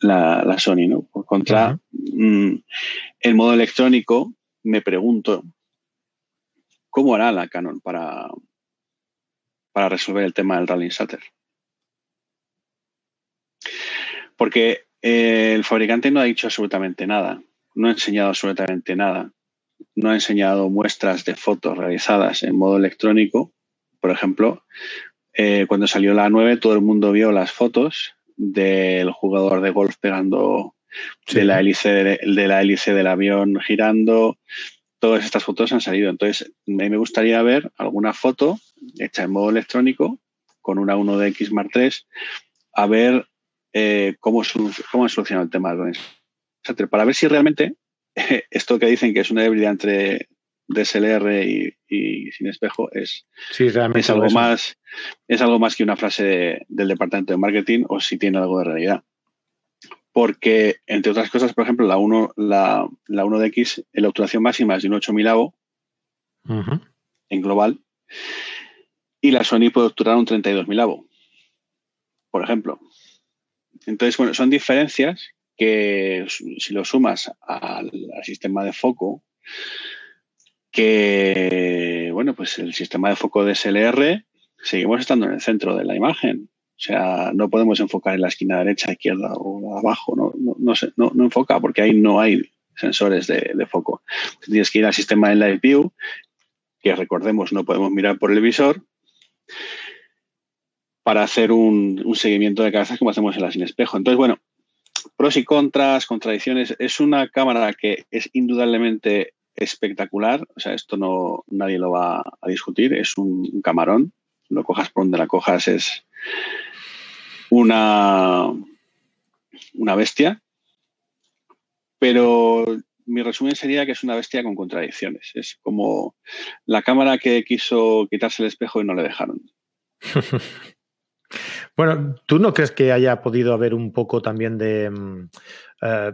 la, Sony, ¿no? Por contra, mm, el modo electrónico, me pregunto, ¿cómo hará la Canon para, para resolver el tema del Rallying Shutter? Porque eh, el fabricante no ha dicho absolutamente nada, no ha enseñado absolutamente nada, no ha enseñado muestras de fotos realizadas en modo electrónico, por ejemplo, eh, cuando salió la 9, todo el mundo vio las fotos del jugador de golf pegando de, la hélice de, la hélice del avión girando. Todas estas fotos han salido. Entonces, me gustaría ver alguna foto hecha en modo electrónico con una 1DX Mark III a ver eh, cómo, cómo han solucionado el tema para ver si realmente esto que dicen que es una híbrida entre DSLR y, y sin espejo es, es algo más es algo más que una frase del departamento de marketing o si tiene algo de realidad. Porque, entre otras cosas, por ejemplo, la 1, la, la 1DX, la obturación máxima es de un 8000 AVO en global y la Sony puede obturar un 32.000 AVO, por ejemplo. Entonces, bueno, son diferencias que si lo sumas al sistema de foco, que, bueno, pues el sistema de foco de SLR seguimos estando en el centro de la imagen. O sea, no podemos enfocar en la esquina derecha, izquierda o abajo, no, no, no, no enfoca porque ahí no hay sensores de, foco. Tienes que ir al sistema de Live View, que recordemos no podemos mirar por el visor, para hacer un, un seguimiento de cabezas como hacemos en la sin espejo. Entonces, bueno, pros y contras, contradicciones. Es una cámara que es indudablemente espectacular. O sea, esto no nadie lo va a discutir. Es un, camarón. Lo cojas por donde la cojas es una, una bestia. Pero mi resumen sería que es una bestia con contradicciones. Es como la cámara que quiso quitarse el espejo y no le dejaron. Bueno, ¿tú no crees que haya podido haber un poco también de, mm, eh,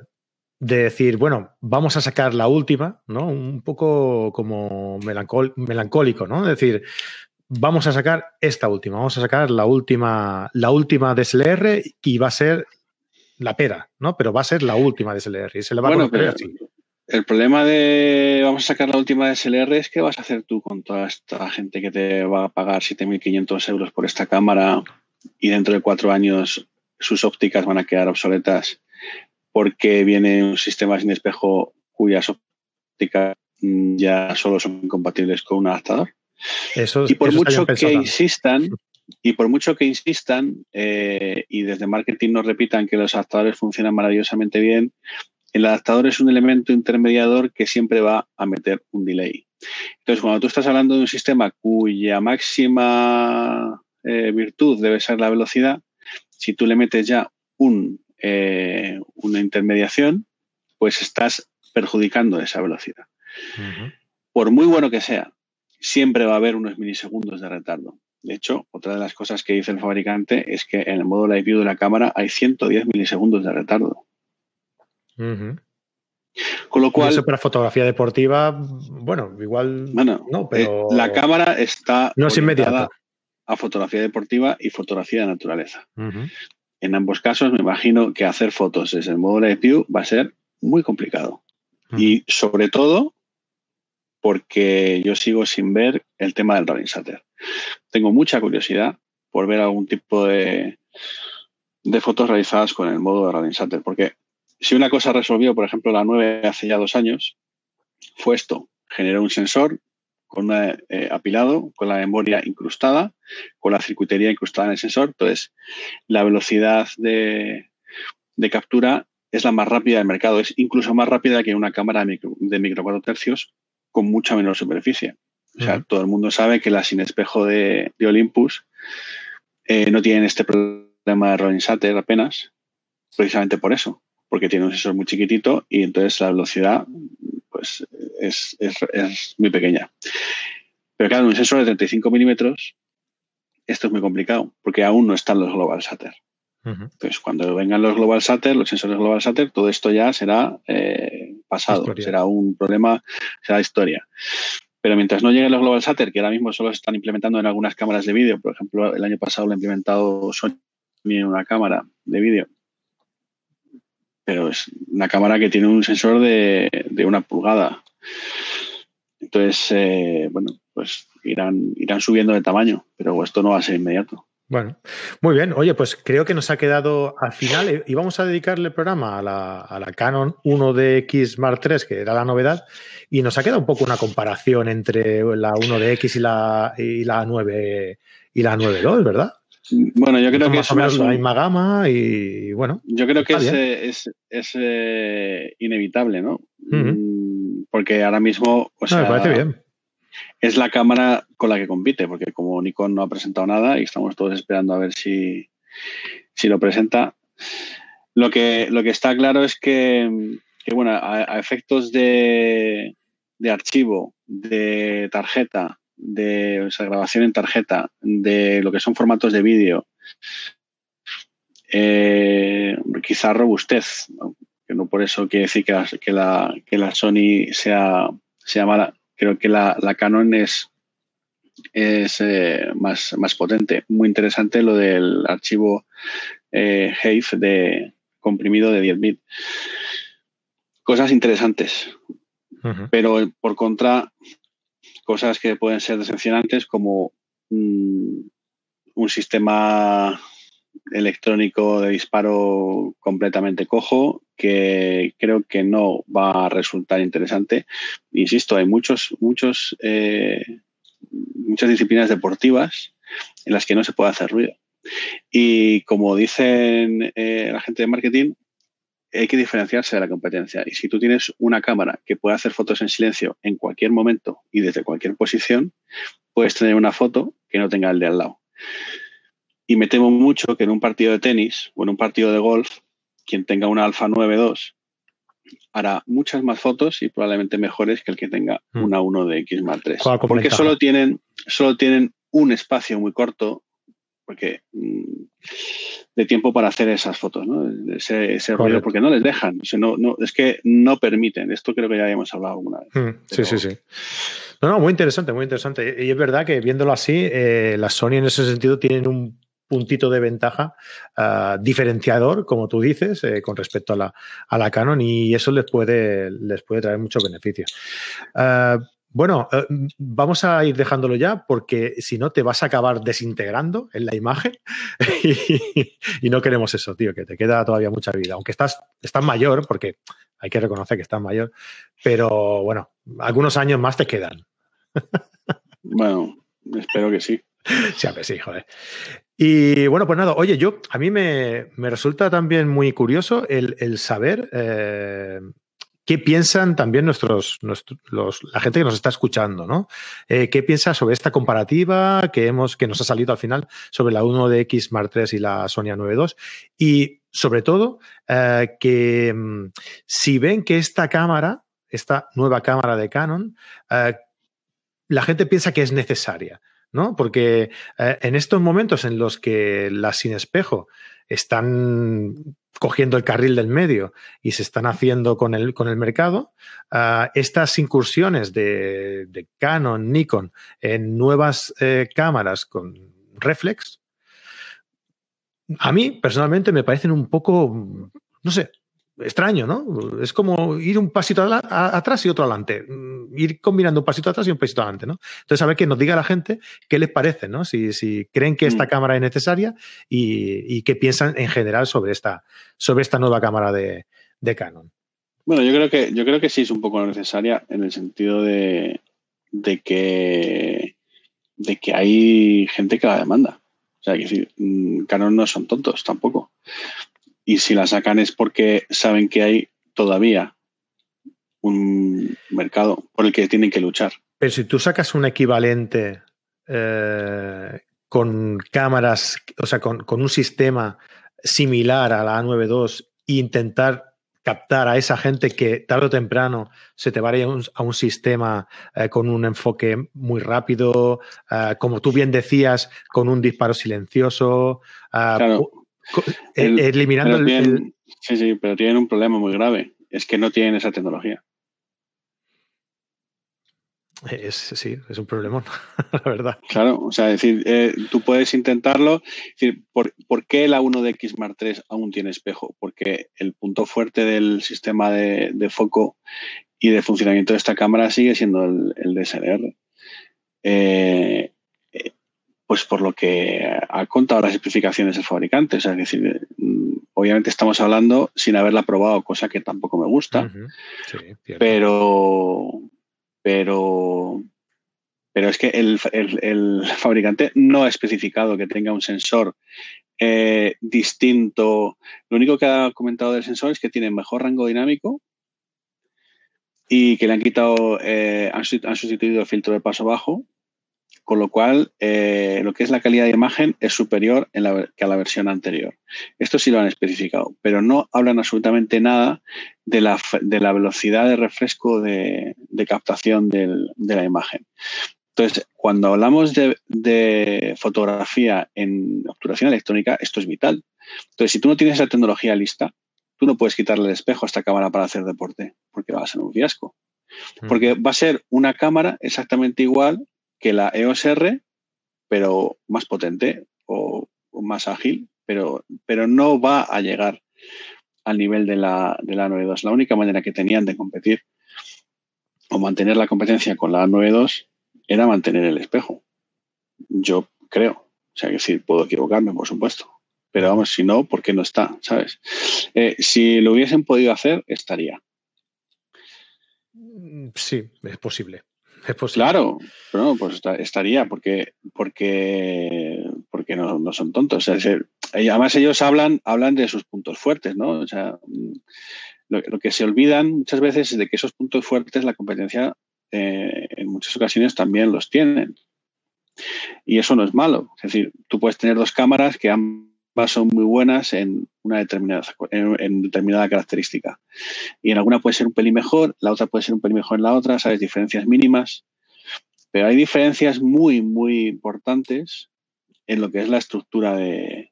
de decir, bueno, vamos a sacar la última, ¿no? Un poco como melancólico, ¿no? Es decir, vamos a sacar esta última, vamos a sacar la última, la última DSLR y va a ser la pera, ¿no? Pero va a ser la última DSLR y se le va a pero El problema de vamos a sacar la última DSLR es que vas a hacer tú con toda esta gente que te va a pagar 7.500 euros por esta cámara y dentro de cuatro años sus ópticas van a quedar obsoletas porque viene un sistema sin espejo cuyas ópticas ya solo son compatibles con un adaptador. Eso, y por mucho que insistan, y por mucho que insistan eh, y desde marketing nos repitan que los adaptadores funcionan maravillosamente bien, el adaptador es un elemento intermediador que siempre va a meter un delay. Entonces, cuando tú estás hablando de un sistema cuya máxima eh, virtud debe ser la velocidad, si tú le metes ya un, eh, una intermediación, pues estás perjudicando esa velocidad. Por muy bueno que sea, siempre va a haber unos milisegundos de retardo. De hecho, otra de las cosas que dice el fabricante es que en el modo live view de la cámara hay 110 milisegundos de retardo. Con lo cual. Eso para fotografía deportiva, bueno, igual. Bueno, no, pero. Eh, la cámara está. No es inmediata. A fotografía deportiva y fotografía de naturaleza. En ambos casos, me imagino que hacer fotos desde el modo live view va a ser muy complicado. Y sobre todo, porque yo sigo sin ver el tema del rolling shutter. Tengo mucha curiosidad por ver algún tipo de, de fotos realizadas con el modo de rolling shutter, porque si una cosa resolvió, por ejemplo, la 9 hace ya dos años, fue esto, generó un sensor con un eh, apilado, con la memoria incrustada, con la circuitería incrustada en el sensor. Entonces, la velocidad de, de captura es la más rápida del mercado, es incluso más rápida que una cámara de micro, de micro 4 tercios con mucha menor superficie. O sea, todo el mundo sabe que la sin espejo de, Olympus eh, no tienen este problema de rolling shutter apenas, precisamente por eso, porque tiene un sensor muy chiquitito y entonces la velocidad pues, es, muy pequeña. Pero claro, un sensor de 35 milímetros, esto es muy complicado, porque aún no están los global shutter. Entonces, cuando vengan los global shutter, los sensores global shutter, todo esto ya será eh, pasado, será un problema, será historia. Pero mientras no lleguen los global shutter, que ahora mismo solo se están implementando en algunas cámaras de vídeo, por ejemplo, el año pasado lo ha implementado Sony en una cámara de vídeo, pero es una cámara que tiene un sensor de, una pulgada. Entonces, eh, bueno, pues irán, irán subiendo de tamaño, pero esto no va a ser inmediato. Bueno, muy bien. Oye, pues creo que nos ha quedado al final eh, y vamos a dedicarle el programa a la, Canon 1DX Mark III, que era la novedad, y nos ha quedado un poco una comparación entre la 1DX y la, y la 9 y la 9.2, ¿verdad? Bueno, yo creo que es más la misma gama y bueno. Yo creo que es, es, eh, inevitable, ¿no? Mm, porque ahora mismo. O me parece bien es la cámara con la que compite, porque como Nikon no ha presentado nada y estamos todos esperando a ver si, lo presenta, lo que, lo que está claro es que, bueno, a, efectos de, de, archivo, de tarjeta, de grabación en tarjeta, de lo que son formatos de vídeo, eh, quizá robustez, que no por eso quiere decir que la, que la, que la Sony sea, sea mala, creo que la, Canon es, es eh, más, más potente. Muy interesante lo del archivo eh, de comprimido de 10 bits. Cosas interesantes, pero por contra, cosas que pueden ser decepcionantes como mm, un sistema electrónico de disparo completamente cojo que creo que no va a resultar interesante. Insisto, hay muchos, muchos, eh, muchas disciplinas deportivas en las que no se puede hacer ruido. Y como dicen eh, la gente de marketing, hay que diferenciarse de la competencia. Y si tú tienes una cámara que puede hacer fotos en silencio en cualquier momento y desde cualquier posición, puedes tener una foto que no tenga el de al lado. Y me temo mucho que en un partido de tenis o en un partido de golf, quien tenga una Alfa 9.2 hará muchas más fotos y probablemente mejores que el que tenga hmm. una 1 de X 3. Porque solo tienen, solo tienen un espacio muy corto, porque mm, de tiempo para hacer esas fotos, ¿no? Ese, ruido, porque no les dejan. no, no, es que no permiten. Esto creo que ya habíamos hablado alguna vez. Mm, sí, sí, sí. No, no, muy interesante, muy interesante. Y es verdad que viéndolo así, eh, las Sony en ese sentido tienen un puntito de ventaja ah, diferenciador, como tú dices, eh, con respecto a la, a la, Canon y eso les puede, les puede traer muchos beneficios. Ah, bueno, eh, vamos a ir dejándolo ya porque si no te vas a acabar desintegrando en la imagen y, no queremos eso, tío, que te queda todavía mucha vida. Aunque estás, estás mayor, porque hay que reconocer que estás mayor, pero bueno, algunos años más te quedan. Bueno, espero que sí. Sí, a ver, sí, joder. Y bueno, pues nada, oye, yo a mí me, resulta también muy curioso el, saber eh, qué piensan también nuestros, la gente que nos está escuchando, ¿no? Eh, ¿Qué piensa sobre esta comparativa que hemos, que nos ha salido al final sobre la 1DX Mark III y la Sony 92? Y sobre todo, eh, que mm, si ven que esta cámara, esta nueva cámara de Canon, la gente piensa que es necesaria. ¿no? Porque eh, en estos momentos en los que las sin espejo están cogiendo el carril del medio y se están haciendo con el, con el mercado, ah, estas incursiones de, Canon, Nikon en nuevas eh, cámaras con reflex, a mí personalmente me parecen un poco, no sé, extraño, ¿no? Es como ir un pasito atrás y otro adelante. Mm, ir combinando un pasito atrás y un pasito adelante, ¿no? Entonces, a ver que nos diga la gente qué les parece, ¿no? Si, creen que esta mm. cámara es necesaria y, qué piensan en general sobre esta, sobre esta nueva cámara de, Canon. Bueno, yo creo que, yo creo que sí es un poco necesaria en el sentido de, de que de que hay gente que la demanda. O sea, que decir, mm, Canon no son tontos tampoco y si la sacan es porque saben que hay todavía un mercado por el que tienen que luchar. Pero si tú sacas un equivalente eh, con cámaras, o sea, con, un sistema similar a la A92 e intentar captar a esa gente que tarde o temprano se te va a ir a un, sistema eh, con un enfoque muy rápido, eh, como tú bien decías, con un disparo silencioso. Eh, eliminando el, Sí, sí, pero tienen un problema muy grave. Es que no tienen esa tecnología. Es, sí, es un problema, la verdad. Claro, o sea, decir, eh, tú puedes intentarlo. decir, ¿por, qué la 1DX Mark III aún tiene espejo? Porque el punto fuerte del sistema de, foco y de funcionamiento de esta cámara sigue siendo el, el DSLR. Eh, pues por lo que ha contado las especificaciones del fabricante. es decir, mm, obviamente estamos hablando sin haberla probado, cosa que tampoco me gusta. pero, pero, pero es que el, fabricante no ha especificado que tenga un sensor eh, distinto. Lo único que ha comentado del sensor es que tiene mejor rango dinámico y que le han quitado, eh, han, sustituido el filtro de paso bajo con lo cual eh, lo que es la calidad de imagen es superior que a la versión anterior. Esto sí lo han especificado, pero no hablan absolutamente nada de la, velocidad de refresco de, captación de la imagen. Entonces, cuando hablamos de, fotografía en obturación electrónica, esto es vital. Entonces, si tú no tienes esa tecnología lista, tú no puedes quitarle el espejo a esta cámara para hacer deporte, porque va a ser un fiasco. Mm. Porque va a ser una cámara exactamente igual que la EOS R, pero más potente o, más ágil, pero, pero no va a llegar al nivel de la, de la 92. La única manera que tenían de competir o mantener la competencia con la 92 era mantener el espejo. Yo creo. O sea, que sí, puedo equivocarme, por supuesto. Pero vamos, si no, ¿por qué no está? ¿Sabes? Eh, si lo hubiesen podido hacer, estaría. Sí, es posible. Claro, pero pues estaría, porque, porque, porque no, son tontos. además ellos hablan, hablan de sus puntos fuertes, ¿no? O sea, lo, que se olvidan muchas veces es de que esos puntos fuertes la competencia eh, en muchas ocasiones también los tienen. Y eso no es malo. Es decir, tú puedes tener dos cámaras que ambas son muy buenas en una determinada, en, determinada característica. Y en alguna puede ser un pelín mejor, la otra puede ser un pelín mejor en la otra, sabes, diferencias mínimas. Pero hay diferencias muy, muy importantes en lo que es la estructura de,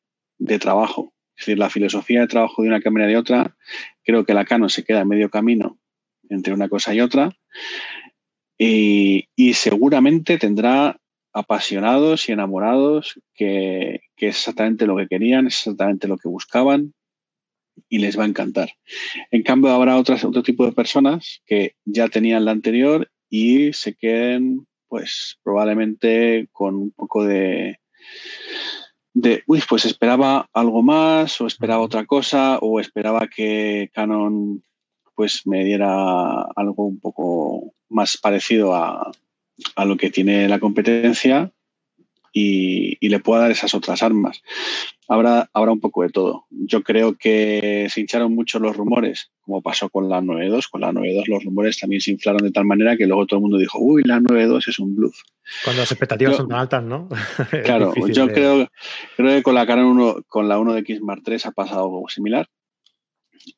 trabajo. Es decir, la filosofía de trabajo de una cámara y de otra, creo que la Canon se queda en medio camino entre una cosa y otra. Y, seguramente tendrá apasionados y enamorados que, que, es exactamente lo que querían, es exactamente lo que buscaban y les va a encantar. En cambio, habrá otras, otro tipo de personas que ya tenían la anterior y se queden, pues, probablemente con un poco de, de, uy, pues esperaba algo más o esperaba otra cosa o esperaba que Canon pues me diera algo un poco más parecido a, a lo que tiene la competencia y, le pueda dar esas otras armas. Habrá, habrá un poco de todo. Yo creo que se hincharon mucho los rumores, como pasó con la 9.2. Con la 9.2 los rumores también se inflaron de tal manera que luego todo el mundo dijo, uy, la 9.2 es un bluff. Cuando las expectativas son tan altas, ¿no? claro, yo creo, creo que con la Canon 1, con la 1 de X Mark III ha pasado algo similar.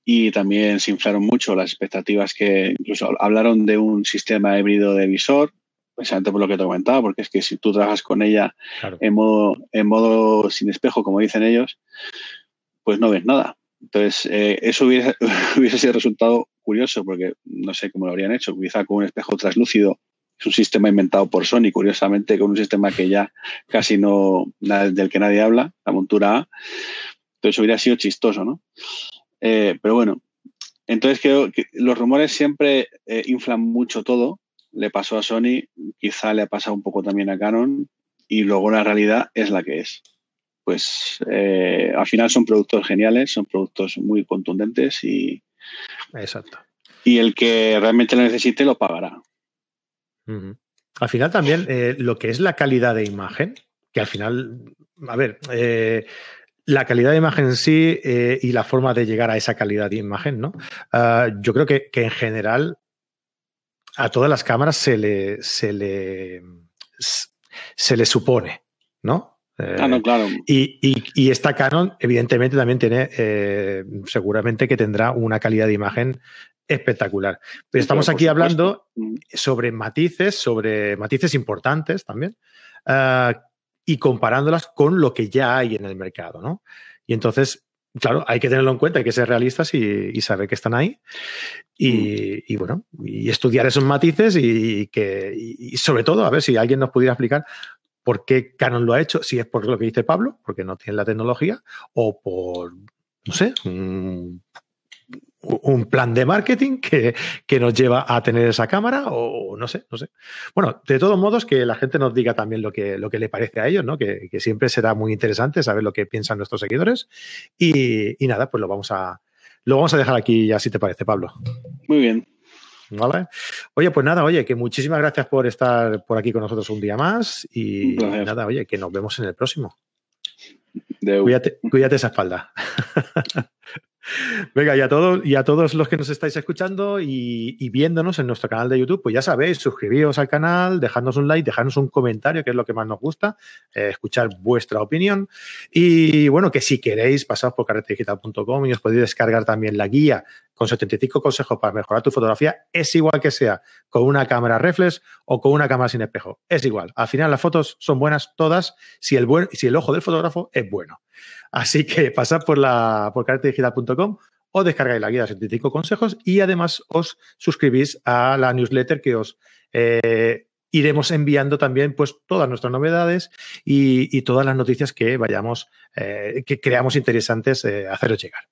Y también se inflaron mucho las expectativas que incluso hablaron de un sistema híbrido de visor, precisamente por lo que te comentaba, porque es que si tú trabajas con ella en, modo, en modo sin espejo, como dicen ellos, pues no ves nada. Entonces, eh, eso hubiese, hubiese sido resultado curioso, porque no sé cómo lo habrían hecho, quizá con un espejo translúcido. Es un sistema inventado por Sony, curiosamente, con un sistema que ya casi no, del que nadie habla, la montura A. Entonces hubiera sido chistoso, ¿no? Eh, pero bueno, entonces creo que los rumores siempre eh, inflan mucho todo le pasó a Sony, quizá le ha pasado un poco también a Canon y luego la realidad es la que es. Pues eh, al final son productos geniales, son productos muy contundentes y, Exacto. y el que realmente lo necesite lo pagará. Al final también eh, lo que es la calidad de imagen, que al final, a ver, eh, la calidad de imagen en sí y la forma de llegar a esa calidad de imagen, ¿no? Ah, yo creo que, que, en general a todas las cámaras se le, se le, se le supone, ¿no? Ah, no, claro. Y, esta Canon, evidentemente, también tiene, eh, seguramente que tendrá una calidad de imagen espectacular. Pero estamos aquí hablando mm. sobre matices, sobre matices importantes también, ah, y comparándolas con lo que ya hay en el mercado, ¿no? Y entonces, claro, hay que tenerlo en cuenta, hay que ser realistas y, saber que están ahí. Y, bueno, y estudiar esos matices y, que, y sobre todo, a ver si alguien nos pudiera explicar por qué Canon lo ha hecho, si es por lo que dice Pablo, porque no tiene la tecnología, o por, no sé, un plan de marketing que, nos lleva a tener esa cámara o no sé, no sé. Bueno, de todos modos, que la gente nos diga también lo que, lo que le parece a ellos, ¿no? Que, siempre será muy interesante saber lo que piensan nuestros seguidores. Y, nada, pues lo vamos a, lo vamos a dejar aquí ya, si te parece, Pablo. Muy bien. ¿Vale? Oye, pues nada, oye, que muchísimas gracias por estar por aquí con nosotros un día más y nada, oye, que nos vemos en el próximo. Cuídate, cuídate esa espalda. Venga, y a, todos, y a todos los que nos estáis escuchando y, viéndonos en nuestro canal de YouTube, pues ya sabéis, suscribíos al canal, dejadnos un like, dejadnos un comentario, que es lo que más nos gusta, eh, escuchar vuestra opinión. Y bueno, que si queréis, pasad por carretedigital.com y os podéis descargar también la guía con 75 consejos para mejorar tu fotografía. Es igual que sea con una cámara reflex o con una cámara sin espejo. Es igual. Al final las fotos son buenas todas si el, buen, si el ojo del fotógrafo es bueno. Así que pasad por, la, por o descargáis la guía de 75 consejos y además os suscribís a la newsletter que os eh, iremos enviando también pues todas nuestras novedades y, todas las noticias que vayamos, eh, que creamos interesantes eh, haceros llegar.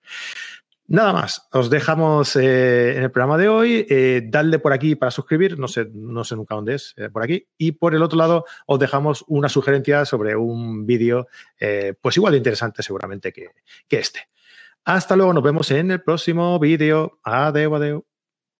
Nada más, os dejamos eh, en el programa de hoy. Eh, dadle por aquí para suscribir, no sé, no sé nunca dónde es, eh, por aquí. Y por el otro lado, os dejamos una sugerencia sobre un vídeo, pues igual de interesante seguramente que, que este. Hasta luego, nos vemos en el próximo vídeo. Adeu, adeu.